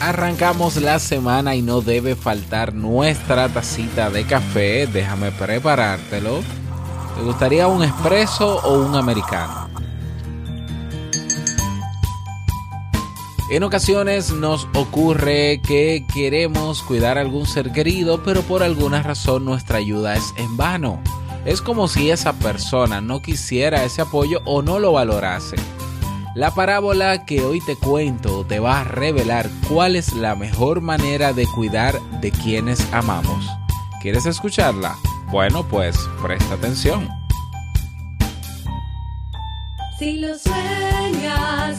Arrancamos la semana y no debe faltar nuestra tacita de café. Déjame preparártelo. ¿Te gustaría un espresso o un americano? En ocasiones nos ocurre que queremos cuidar a algún ser querido, pero por alguna razón nuestra ayuda es en vano. Es como si esa persona no quisiera ese apoyo o no lo valorase. La parábola que hoy te cuento te va a revelar cuál es la mejor manera de cuidar de quienes amamos. ¿Quieres escucharla? Bueno, pues presta atención. Si lo sueñas,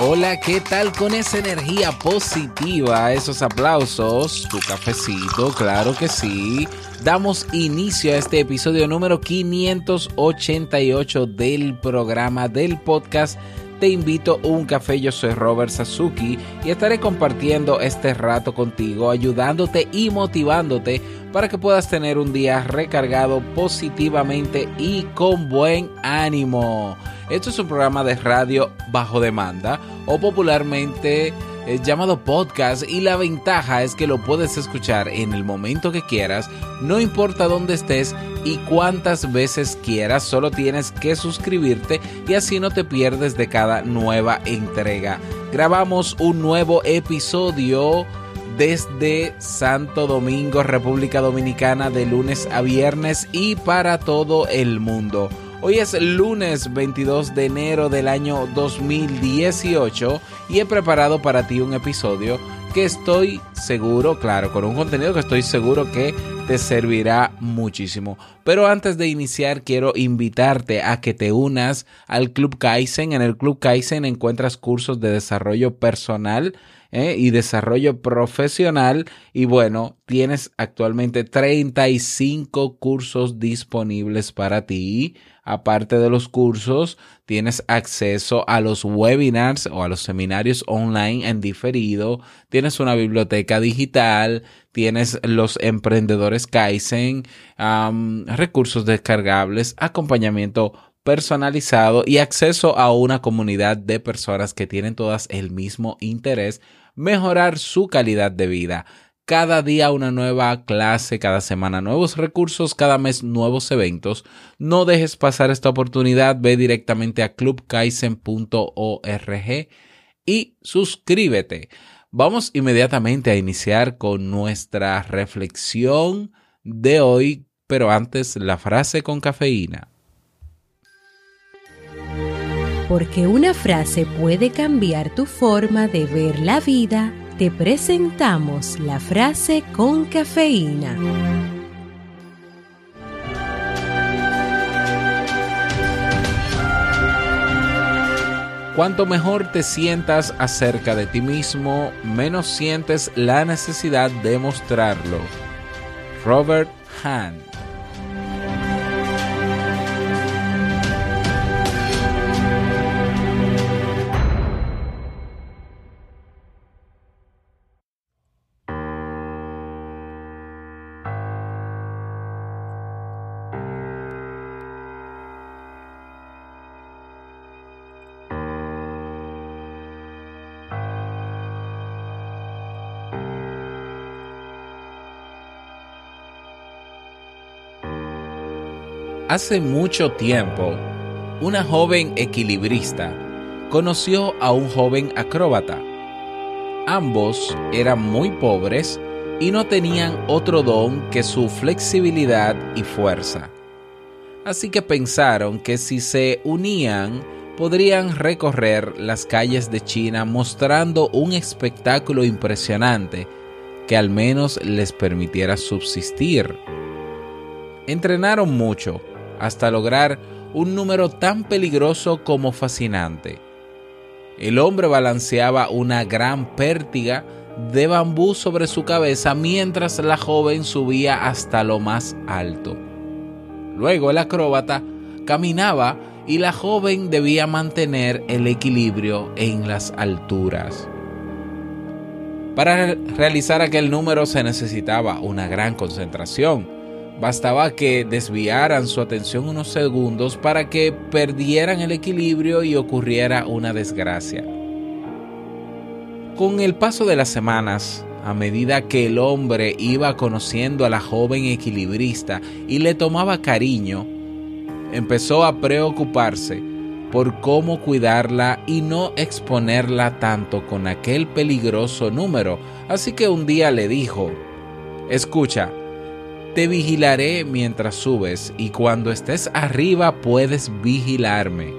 Hola, ¿qué tal con esa energía positiva? Esos aplausos, tu cafecito, claro que sí. Damos inicio a este episodio número 588 del programa del podcast. Te invito a un café, yo soy Robert Sasuki y estaré compartiendo este rato contigo, ayudándote y motivándote para que puedas tener un día recargado positivamente y con buen ánimo. Esto es un programa de radio bajo demanda o popularmente eh, llamado podcast y la ventaja es que lo puedes escuchar en el momento que quieras, no importa dónde estés y cuántas veces quieras, solo tienes que suscribirte y así no te pierdes de cada nueva entrega. Grabamos un nuevo episodio desde Santo Domingo, República Dominicana, de lunes a viernes y para todo el mundo. Hoy es lunes 22 de enero del año 2018 y he preparado para ti un episodio que estoy seguro, claro, con un contenido que estoy seguro que te servirá muchísimo. Pero antes de iniciar quiero invitarte a que te unas al Club Kaizen. En el Club Kaizen encuentras cursos de desarrollo personal ¿eh? y desarrollo profesional. Y bueno, tienes actualmente 35 cursos disponibles para ti. Aparte de los cursos, tienes acceso a los webinars o a los seminarios online en diferido. Tienes una biblioteca digital. Tienes los emprendedores Kaizen, recursos descargables, acompañamiento personalizado y acceso a una comunidad de personas que tienen todas el mismo interés, mejorar su calidad de vida. Cada día una nueva clase, cada semana nuevos recursos, cada mes nuevos eventos. No dejes pasar esta oportunidad, ve directamente a clubkaisen.org y suscríbete. Vamos inmediatamente a iniciar con nuestra reflexión de hoy, pero antes la frase con cafeína. Porque una frase puede cambiar tu forma de ver la vida, te presentamos la frase con cafeína. Cuanto mejor te sientas acerca de ti mismo, menos sientes la necesidad de mostrarlo. Robert Hahn Hace mucho tiempo, una joven equilibrista conoció a un joven acróbata. Ambos eran muy pobres, y no tenían otro don que su flexibilidad y fuerza. Así que pensaron que si se unían, podrían recorrer las calles de China mostrando un espectáculo impresionante que al menos les permitiera subsistir. Entrenaron mucho hasta lograr un número tan peligroso como fascinante. El hombre balanceaba una gran pértiga de bambú sobre su cabeza mientras la joven subía hasta lo más alto. Luego el acróbata caminaba y la joven debía mantener el equilibrio en las alturas. Para realizar aquel número se necesitaba una gran concentración. Bastaba que desviaran su atención unos segundos para que perdieran el equilibrio y ocurriera una desgracia. Con el paso de las semanas, a medida que el hombre iba conociendo a la joven equilibrista y le tomaba cariño, empezó a preocuparse por cómo cuidarla y no exponerla tanto con aquel peligroso número. Así que un día le dijo, escucha, te vigilaré mientras subes y cuando estés arriba puedes vigilarme.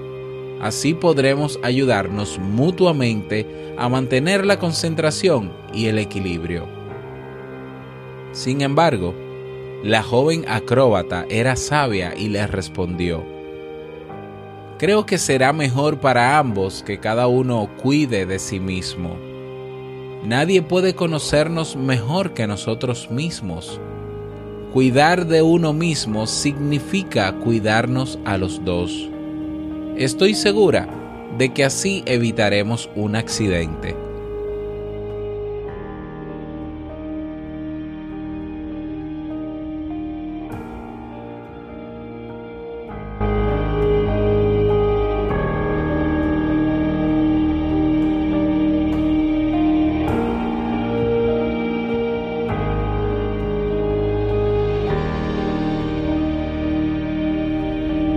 Así podremos ayudarnos mutuamente a mantener la concentración y el equilibrio. Sin embargo, la joven acróbata era sabia y le respondió, Creo que será mejor para ambos que cada uno cuide de sí mismo. Nadie puede conocernos mejor que nosotros mismos. Cuidar de uno mismo significa cuidarnos a los dos. Estoy segura de que así evitaremos un accidente.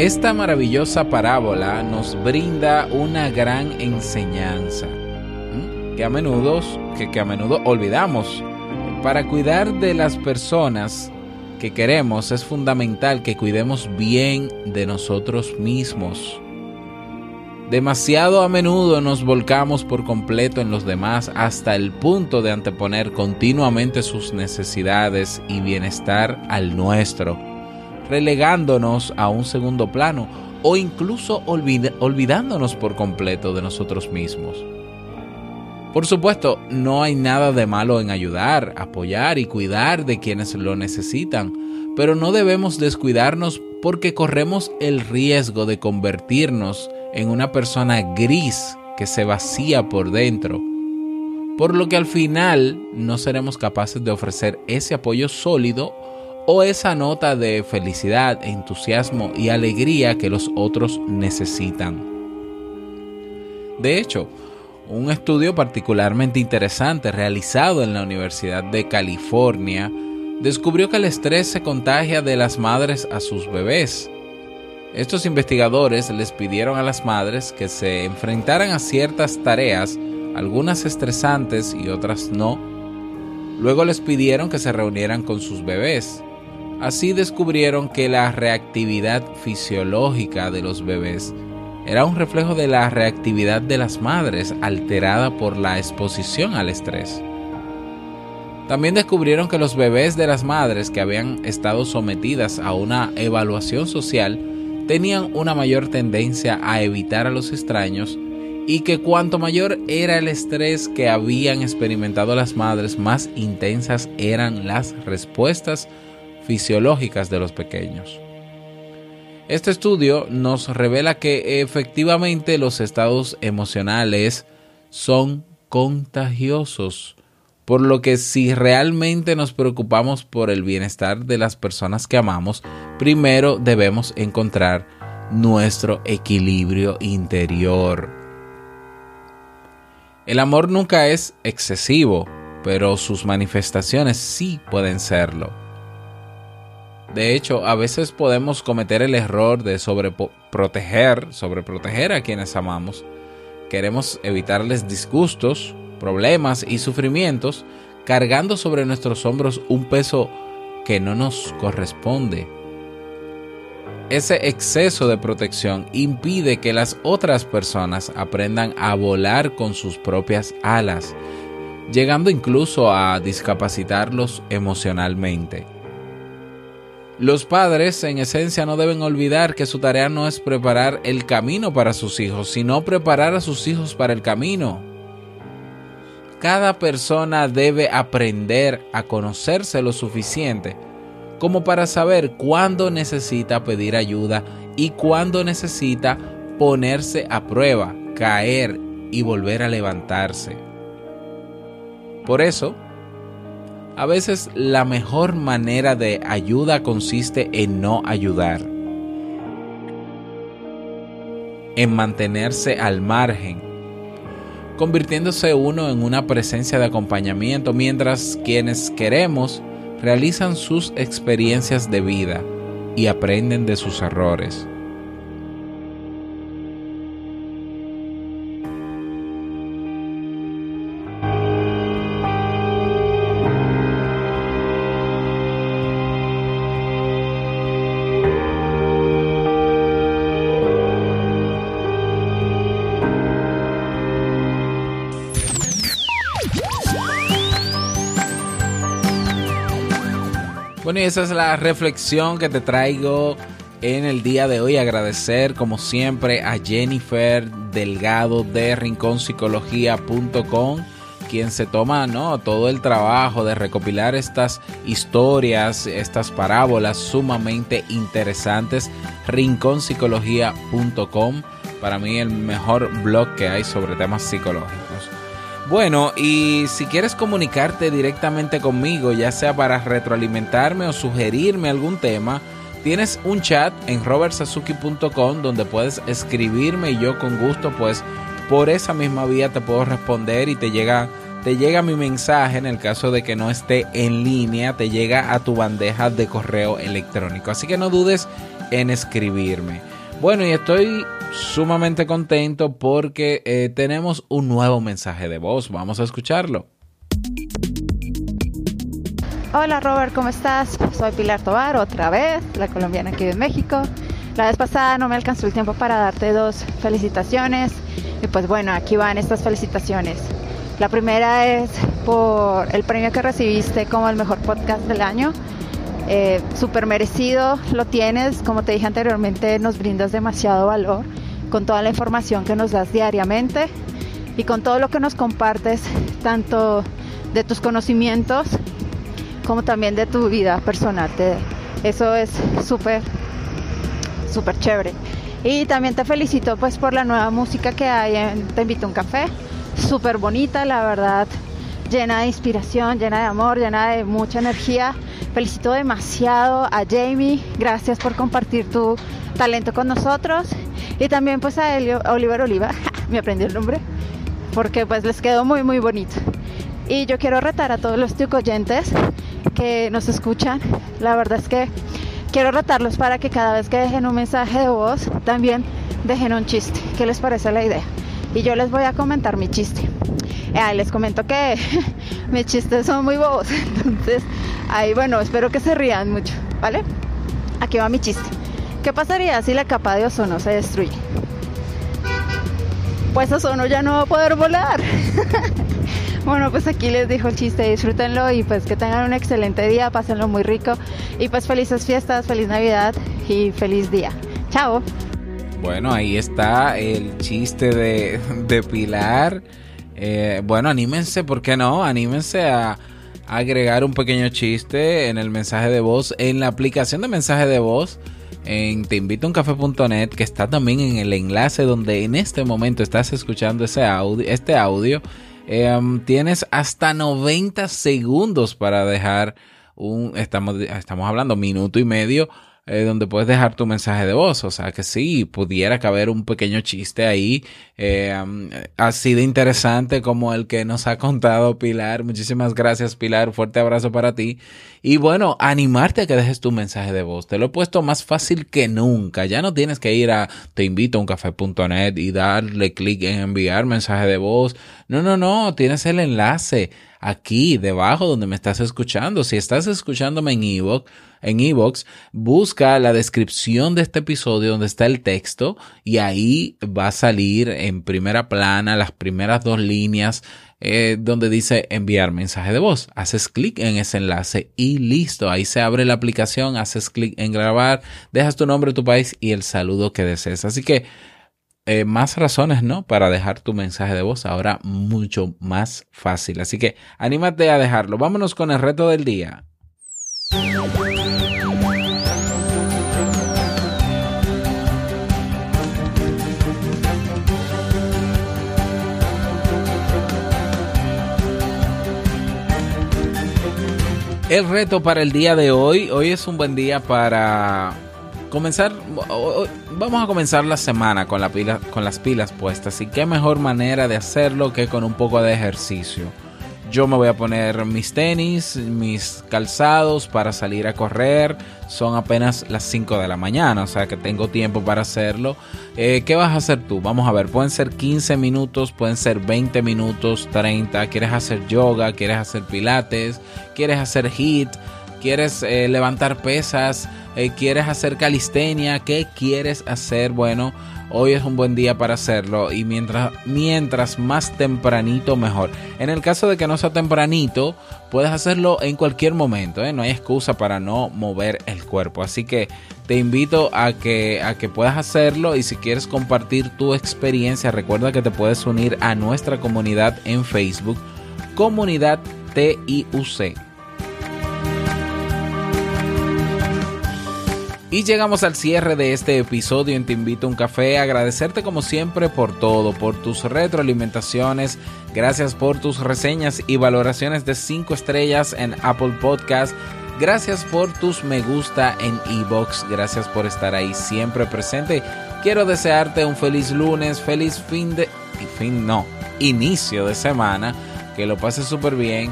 Esta maravillosa parábola nos brinda una gran enseñanza que a menudo, que, que a menudo olvidamos. Para cuidar de las personas que queremos es fundamental que cuidemos bien de nosotros mismos. Demasiado a menudo nos volcamos por completo en los demás hasta el punto de anteponer continuamente sus necesidades y bienestar al nuestro relegándonos a un segundo plano o incluso olvidándonos por completo de nosotros mismos. Por supuesto, no hay nada de malo en ayudar, apoyar y cuidar de quienes lo necesitan, pero no debemos descuidarnos porque corremos el riesgo de convertirnos en una persona gris que se vacía por dentro, por lo que al final no seremos capaces de ofrecer ese apoyo sólido o esa nota de felicidad, entusiasmo y alegría que los otros necesitan. De hecho, un estudio particularmente interesante realizado en la Universidad de California descubrió que el estrés se contagia de las madres a sus bebés. Estos investigadores les pidieron a las madres que se enfrentaran a ciertas tareas, algunas estresantes y otras no. Luego les pidieron que se reunieran con sus bebés Así descubrieron que la reactividad fisiológica de los bebés era un reflejo de la reactividad de las madres alterada por la exposición al estrés. También descubrieron que los bebés de las madres que habían estado sometidas a una evaluación social tenían una mayor tendencia a evitar a los extraños y que cuanto mayor era el estrés que habían experimentado las madres, más intensas eran las respuestas fisiológicas de los pequeños. Este estudio nos revela que efectivamente los estados emocionales son contagiosos, por lo que si realmente nos preocupamos por el bienestar de las personas que amamos, primero debemos encontrar nuestro equilibrio interior. El amor nunca es excesivo, pero sus manifestaciones sí pueden serlo. De hecho, a veces podemos cometer el error de sobreproteger, sobreproteger a quienes amamos. Queremos evitarles disgustos, problemas y sufrimientos cargando sobre nuestros hombros un peso que no nos corresponde. Ese exceso de protección impide que las otras personas aprendan a volar con sus propias alas, llegando incluso a discapacitarlos emocionalmente. Los padres, en esencia, no deben olvidar que su tarea no es preparar el camino para sus hijos, sino preparar a sus hijos para el camino. Cada persona debe aprender a conocerse lo suficiente como para saber cuándo necesita pedir ayuda y cuándo necesita ponerse a prueba, caer y volver a levantarse. Por eso, a veces la mejor manera de ayuda consiste en no ayudar, en mantenerse al margen, convirtiéndose uno en una presencia de acompañamiento mientras quienes queremos realizan sus experiencias de vida y aprenden de sus errores. Esa es la reflexión que te traigo en el día de hoy. Agradecer, como siempre, a Jennifer Delgado de rinconpsicología.com quien se toma ¿no? todo el trabajo de recopilar estas historias, estas parábolas sumamente interesantes. rinconpsicología.com para mí el mejor blog que hay sobre temas psicológicos. Bueno, y si quieres comunicarte directamente conmigo, ya sea para retroalimentarme o sugerirme algún tema, tienes un chat en robertsazuki.com donde puedes escribirme y yo con gusto pues por esa misma vía te puedo responder y te llega te llega mi mensaje en el caso de que no esté en línea, te llega a tu bandeja de correo electrónico. Así que no dudes en escribirme. Bueno, y estoy sumamente contento porque eh, tenemos un nuevo mensaje de voz. Vamos a escucharlo. Hola Robert, ¿cómo estás? Soy Pilar Tobar, otra vez, la colombiana aquí de México. La vez pasada no me alcanzó el tiempo para darte dos felicitaciones y pues bueno, aquí van estas felicitaciones. La primera es por el premio que recibiste como el mejor podcast del año. Eh, Súper merecido, lo tienes, como te dije anteriormente, nos brindas demasiado valor con toda la información que nos das diariamente y con todo lo que nos compartes, tanto de tus conocimientos como también de tu vida personal. Te- eso es súper, súper chévere. Y también te felicito pues por la nueva música que hay en Te invito a un café. Súper bonita, la verdad, llena de inspiración, llena de amor, llena de mucha energía. Felicito demasiado a Jamie, gracias por compartir tu talento con nosotros. Y también pues a Elio- Oliver Oliva, me aprendí el nombre, porque pues les quedó muy muy bonito. Y yo quiero retar a todos los oyentes que nos escuchan. La verdad es que quiero retarlos para que cada vez que dejen un mensaje de voz, también dejen un chiste. ¿Qué les parece la idea? Y yo les voy a comentar mi chiste. Eh, les comento que mis chistes son muy bobos. Entonces, ahí bueno, espero que se rían mucho, ¿vale? Aquí va mi chiste. ¿Qué pasaría si la capa de ozono se destruye? Pues ozono ya no va a poder volar. Bueno, pues aquí les dejo el chiste, disfrútenlo y pues que tengan un excelente día, pásenlo muy rico y pues felices fiestas, feliz Navidad y feliz día. Chao. Bueno, ahí está el chiste de Pilar. Eh, bueno, anímense, ¿por qué no? Anímense a, agregar un pequeño chiste en el mensaje de voz, en la aplicación de mensaje de voz, en teinvitouncafe.net, que está también en el enlace donde en este momento estás escuchando ese audio, este audio. Um, tienes hasta 90 segundos para dejar un, estamos, estamos hablando minuto y medio, eh, donde puedes dejar tu mensaje de voz. O sea que sí, pudiera caber un pequeño chiste ahí, eh, así de interesante como el que nos ha contado Pilar. Muchísimas gracias, Pilar. Fuerte abrazo para ti. Y bueno, animarte a que dejes tu mensaje de voz. Te lo he puesto más fácil que nunca. Ya no tienes que ir a teinvitouncafe.net y darle clic en enviar mensaje de voz. No, no, no. Tienes el enlace aquí debajo donde me estás escuchando. Si estás escuchándome en Evox, en Evox, busca la descripción de este episodio donde está el texto y ahí va a salir en primera plana las primeras dos líneas eh, donde dice enviar mensaje de voz. Haces clic en ese enlace y listo. Ahí se abre la aplicación, haces clic en grabar, dejas tu nombre, tu país y el saludo que desees. Así que eh, más razones, ¿no? Para dejar tu mensaje de voz ahora mucho más fácil. Así que anímate a dejarlo. Vámonos con el reto del día. El reto para el día de hoy, hoy es un buen día para comenzar, vamos a comenzar la semana con, la pila, con las pilas puestas y qué mejor manera de hacerlo que con un poco de ejercicio. Yo me voy a poner mis tenis, mis calzados para salir a correr. Son apenas las 5 de la mañana, o sea que tengo tiempo para hacerlo. Eh, ¿Qué vas a hacer tú? Vamos a ver, pueden ser 15 minutos, pueden ser 20 minutos, 30. ¿Quieres hacer yoga? ¿Quieres hacer pilates? ¿Quieres hacer HIIT? ¿Quieres eh, levantar pesas? Eh, ¿Quieres hacer calistenia? ¿Qué quieres hacer? Bueno, hoy es un buen día para hacerlo y mientras, mientras más tempranito mejor. En el caso de que no sea tempranito, puedes hacerlo en cualquier momento, ¿eh? no hay excusa para no mover el cuerpo. Así que te invito a que, a que puedas hacerlo y si quieres compartir tu experiencia, recuerda que te puedes unir a nuestra comunidad en Facebook, comunidad TIUC. Y llegamos al cierre de este episodio en Te Invito a un Café. Agradecerte como siempre por todo, por tus retroalimentaciones. Gracias por tus reseñas y valoraciones de 5 estrellas en Apple Podcast. Gracias por tus me gusta en Ebox. Gracias por estar ahí siempre presente. Quiero desearte un feliz lunes, feliz fin de... Fin no, inicio de semana que lo pases súper bien.